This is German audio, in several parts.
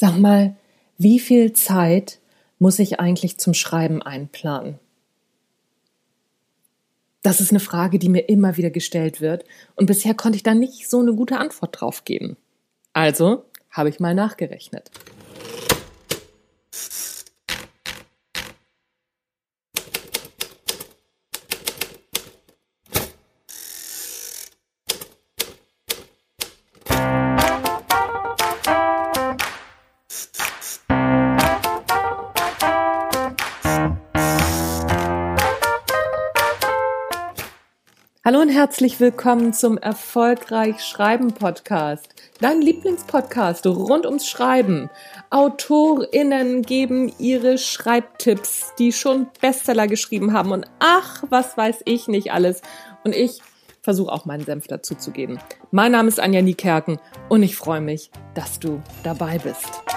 Sag mal, wie viel Zeit muss ich eigentlich zum Schreiben einplanen? Das ist eine Frage, die mir immer wieder gestellt wird und bisher konnte ich da nicht so eine gute Antwort drauf geben. Also habe ich mal nachgerechnet. Hallo und herzlich willkommen zum Erfolgreich Schreiben Podcast. Dein Lieblingspodcast rund ums Schreiben. AutorInnen geben ihre Schreibtipps, die schon Bestseller geschrieben haben und ach, was weiß ich nicht alles. Und ich versuche auch meinen Senf dazu zu geben. Mein Name ist Anja Niekerken und ich freue mich, dass du dabei bist.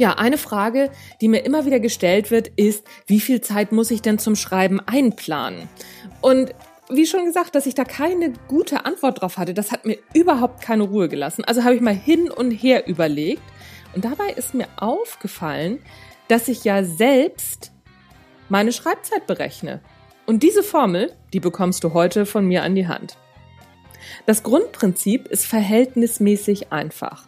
Ja, eine Frage, die mir immer wieder gestellt wird, ist, wie viel Zeit muss ich denn zum Schreiben einplanen? Und wie schon gesagt, dass ich da keine gute Antwort drauf hatte, das hat mir überhaupt keine Ruhe gelassen. Also habe ich mal hin und her überlegt. Und dabei ist mir aufgefallen, dass ich ja selbst meine Schreibzeit berechne. Und diese Formel, die bekommst du heute von mir an die Hand. Das Grundprinzip ist verhältnismäßig einfach.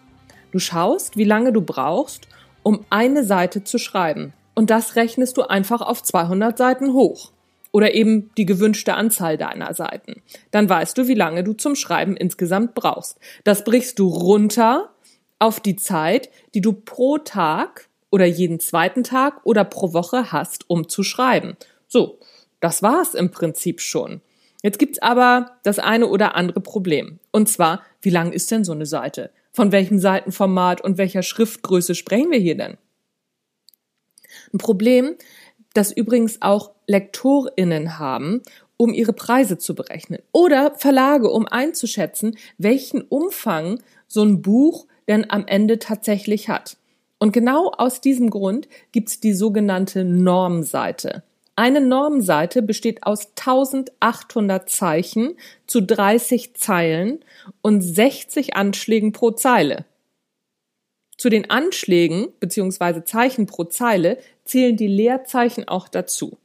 Du schaust, wie lange du brauchst, um eine Seite zu schreiben. Und das rechnest du einfach auf 200 Seiten hoch. Oder eben die gewünschte Anzahl deiner Seiten. Dann weißt du, wie lange du zum Schreiben insgesamt brauchst. Das brichst du runter auf die Zeit, die du pro Tag oder jeden zweiten Tag oder pro Woche hast, um zu schreiben. So, das war's im Prinzip schon. Jetzt gibt's aber das eine oder andere Problem. Und zwar, wie lang ist denn so eine Seite? Von welchem Seitenformat und welcher Schriftgröße sprechen wir hier denn? Ein Problem, das übrigens auch LektorInnen haben, um ihre Preise zu berechnen. Oder Verlage, um einzuschätzen, welchen Umfang so ein Buch denn am Ende tatsächlich hat. Und genau aus diesem Grund gibt's die sogenannte Normseite. Eine Normseite besteht aus 1800 Zeichen zu 30 Zeilen und 60 Anschlägen pro Zeile. Zu den Anschlägen bzw. Zeichen pro Zeile zählen die Leerzeichen auch dazu.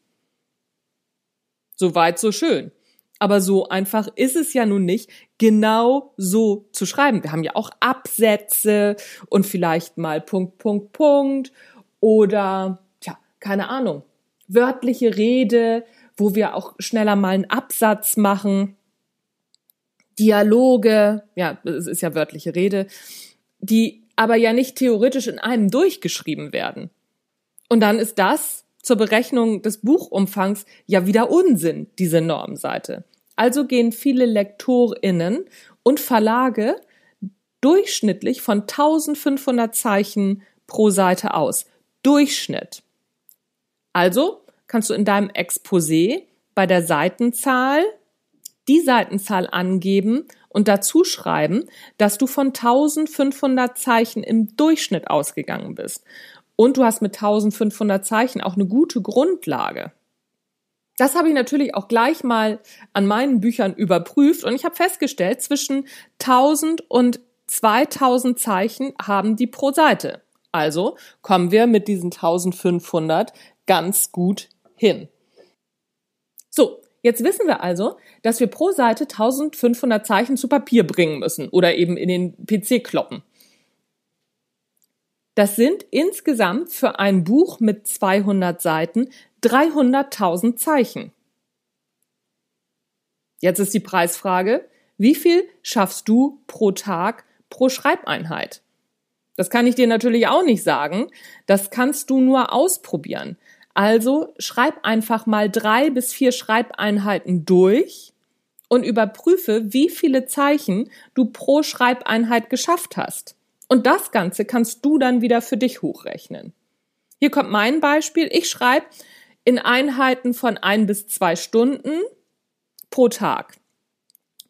Soweit so schön. Aber so einfach ist es ja nun nicht, genau so zu schreiben. Wir haben ja auch Absätze und vielleicht mal Punkt, Punkt, Punkt oder, tja, keine Ahnung, wörtliche Rede, wo wir auch schneller mal einen Absatz machen, Dialoge, ja, es ist ja wörtliche Rede, die aber ja nicht theoretisch in einem durchgeschrieben werden. Und dann ist das zur Berechnung des Buchumfangs ja wieder Unsinn, diese Normseite. Also gehen viele LektorInnen und Verlage durchschnittlich von 1500 Zeichen pro Seite aus. Durchschnitt. Also kannst du in deinem Exposé bei der Seitenzahl die Seitenzahl angeben und dazu schreiben, dass du von 1500 Zeichen im Durchschnitt ausgegangen bist. Und du hast mit 1500 Zeichen auch eine gute Grundlage. Das habe ich natürlich auch gleich mal an meinen Büchern überprüft und ich habe festgestellt, zwischen 1000 und 2000 Zeichen haben die pro Seite. Also kommen wir mit diesen 1500 ganz gut hin. So, jetzt wissen wir also, dass wir pro Seite 1500 Zeichen zu Papier bringen müssen oder eben in den PC kloppen. Das sind insgesamt für ein Buch mit 200 Seiten 300.000 Zeichen. Jetzt ist die Preisfrage, wie viel schaffst du pro Tag pro Schreibeinheit? Das kann ich dir natürlich auch nicht sagen. Das kannst du nur ausprobieren. Also schreib einfach mal drei bis vier Schreibeinheiten durch und überprüfe, wie viele Zeichen du pro Schreibeinheit geschafft hast. Und das Ganze kannst du dann wieder für dich hochrechnen. Hier kommt mein Beispiel. Ich schreibe in Einheiten von ein bis zwei Stunden pro Tag.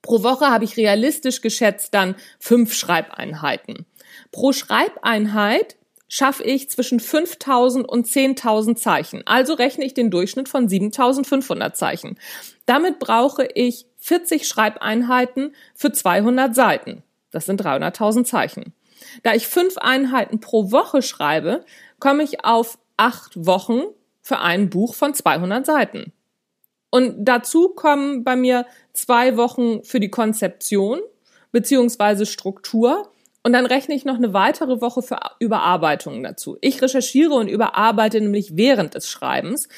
Pro Woche habe ich realistisch geschätzt dann fünf Schreibeinheiten. Pro Schreibeinheit schaffe ich zwischen 5000 und 10.000 Zeichen. Also rechne ich den Durchschnitt von 7500 Zeichen. Damit brauche ich 40 Schreibeinheiten für 200 Seiten. Das sind 300.000 Zeichen. Da ich fünf Einheiten pro Woche schreibe, komme ich auf acht Wochen für ein Buch von 200 Seiten. Und dazu kommen bei mir zwei Wochen für die Konzeption beziehungsweise Struktur und dann rechne ich noch eine weitere Woche für Überarbeitungen dazu. Ich recherchiere und überarbeite nämlich während des Schreibens.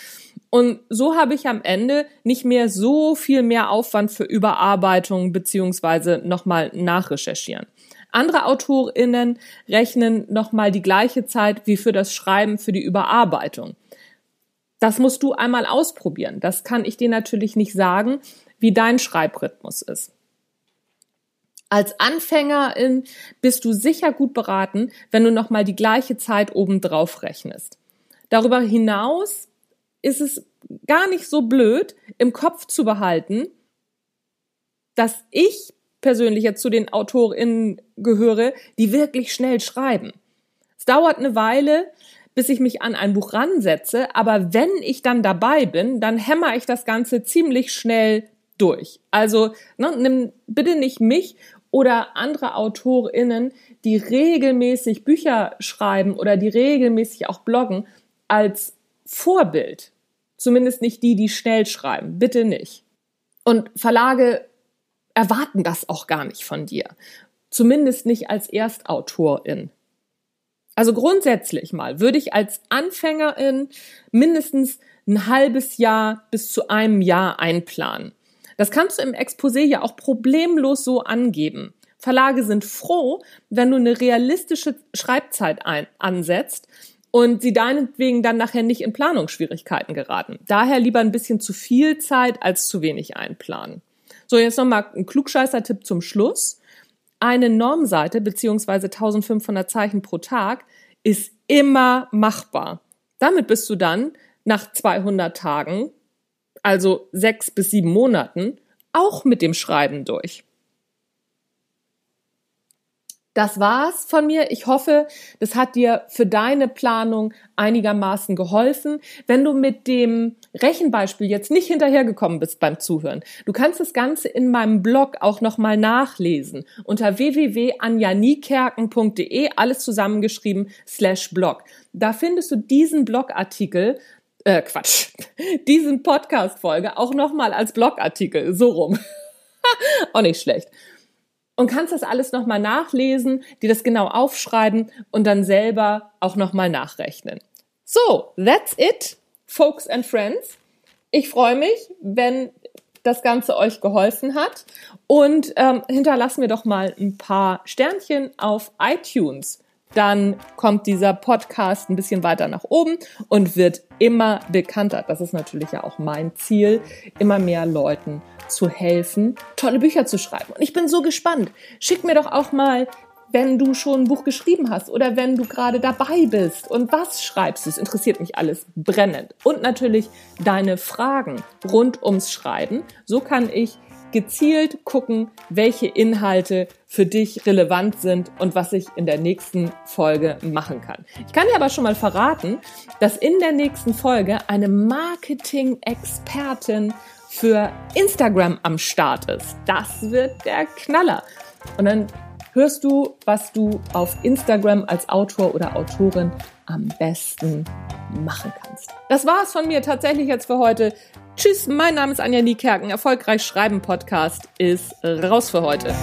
Und so habe ich am Ende nicht mehr so viel mehr Aufwand für Überarbeitung beziehungsweise nochmal nachrecherchieren. Andere AutorInnen rechnen nochmal die gleiche Zeit wie für das Schreiben für die Überarbeitung. Das musst du einmal ausprobieren. Das kann ich dir natürlich nicht sagen, wie dein Schreibrhythmus ist. Als Anfängerin bist du sicher gut beraten, wenn du nochmal die gleiche Zeit obendrauf rechnest. Darüber hinaus ist es gar nicht so blöd, im Kopf zu behalten, dass ich persönlich jetzt zu den AutorInnen gehöre, die wirklich schnell schreiben. Es dauert eine Weile, bis ich mich an ein Buch ransetze, aber wenn ich dann dabei bin, dann hämmer ich das Ganze ziemlich schnell durch. Also ne, nimm bitte nicht mich oder andere AutorInnen, die regelmäßig Bücher schreiben oder die regelmäßig auch bloggen, als Vorbild. Zumindest nicht die, die schnell schreiben. Bitte nicht. Und Verlage erwarten das auch gar nicht von dir. Zumindest nicht als Erstautorin. Also grundsätzlich mal würde ich als Anfängerin mindestens ein halbes Jahr bis zu einem Jahr einplanen. Das kannst du im Exposé ja auch problemlos so angeben. Verlage sind froh, wenn du eine realistische Schreibzeit ein, ansetzt und sie deinetwegen dann nachher nicht in Planungsschwierigkeiten geraten. Daher lieber ein bisschen zu viel Zeit als zu wenig einplanen. So, jetzt nochmal ein Klugscheißer-Tipp zum Schluss. Eine Normseite beziehungsweise 1500 Zeichen pro Tag ist immer machbar. Damit bist du dann nach 200 Tagen, also sechs bis sieben Monaten, auch mit dem Schreiben durch. Das war's von mir. Ich hoffe, das hat dir für deine Planung einigermaßen geholfen. Wenn du mit dem Rechenbeispiel jetzt nicht hinterhergekommen bist beim Zuhören, du kannst das Ganze in meinem Blog auch nochmal nachlesen unter www.anjaniekerken.de, alles zusammengeschrieben, slash Blog. Da findest du diesen Blogartikel äh, Quatsch, diesen Podcast-Folge auch nochmal als Blogartikel, so rum. auch nicht schlecht und kannst das alles nochmal nachlesen, dir das genau aufschreiben und dann selber auch nochmal nachrechnen. So, that's it, folks and friends. Ich freue mich, wenn das Ganze euch geholfen hat und ähm, hinterlassen wir doch mal ein paar Sternchen auf iTunes. Dann kommt dieser Podcast ein bisschen weiter nach oben und wird immer bekannter. Das ist natürlich ja auch mein Ziel, immer mehr Leuten zu helfen, tolle Bücher zu schreiben. Und ich bin so gespannt. Schick mir doch auch mal, wenn du schon ein Buch geschrieben hast oder wenn du gerade dabei bist und was schreibst du. Es interessiert mich alles brennend. Und natürlich deine Fragen rund ums Schreiben. So kann ich gezielt gucken, welche Inhalte für dich relevant sind und was ich in der nächsten Folge machen kann. Ich kann dir aber schon mal verraten, dass in der nächsten Folge eine Marketing-Expertin für Instagram am Start ist. Das wird der Knaller. Und dann hörst du, was du auf Instagram als Autor oder Autorin am besten machen kannst. Das war's von mir tatsächlich jetzt für heute. Tschüss, mein Name ist Anja Niekerken. Erfolgreich Schreiben Podcast ist raus für heute.